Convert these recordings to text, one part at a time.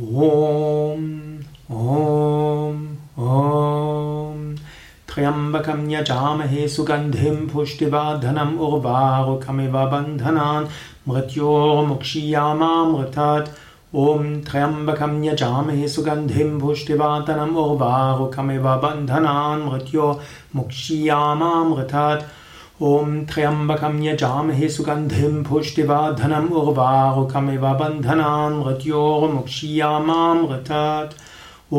ॐ ॐ ॐ। त्र्यम्बकं यजामहे सुगन्धिं पुष्टिवर्धनम् उर्वारुकमिव बन्धनान्। मृत्योर्मुक्षीयामामृतात्। ॐ त्र्यम्बकं यजामहे सुगन्धिं पुष्टिवर्धनम् उर्वारुकमिव बन्धनान्। मृत्योर्मुक्षीयामामृतात् ॐ त्र्यम्बकं यजामहे सुगन्धिं पुष्टिवर्धनम् उर्वारुकमिव बन्धनान् मृत्योर्मुक्षीयामामृतात्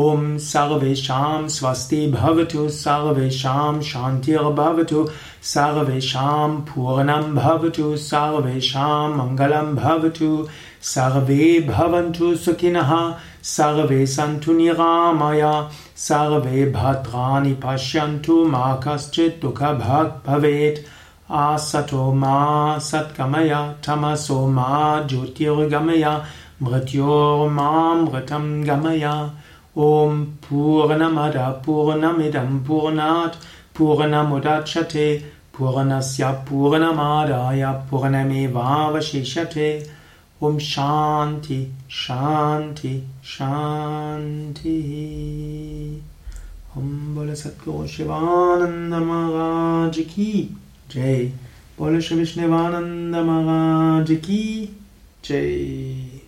ॐ सर्वेषां स्वस्ति भवतु सर्वेषां शान्तिर्भवतु सर्वेषां पूर्णं भवतु सर्वेषां मङ्गलं भवतु सर्वे भवन्तु सुखिनः सर्वे सन्तु निरामया सर्वे भद्राणि पश्यन्तु मा कश्चित् दुःखभाग् भवेत्। आसतो मा सत्कमय तमसो मा ज्योतिर्गमय मृत्योर्मामृतं गमय ॐ पूर्णमद पूर्णमिदं पूर्णात् पूर्णमुदच्छते पूर्णस्य पूर्णमादाय पूर्णमेवावशिष्यते ॐ शान्ति शान्ति शान्तिः ॐ बोल सद्गुरु शिवानन्द महाराज की जय बोल श्री विष्णुवानन्द महाराज की जय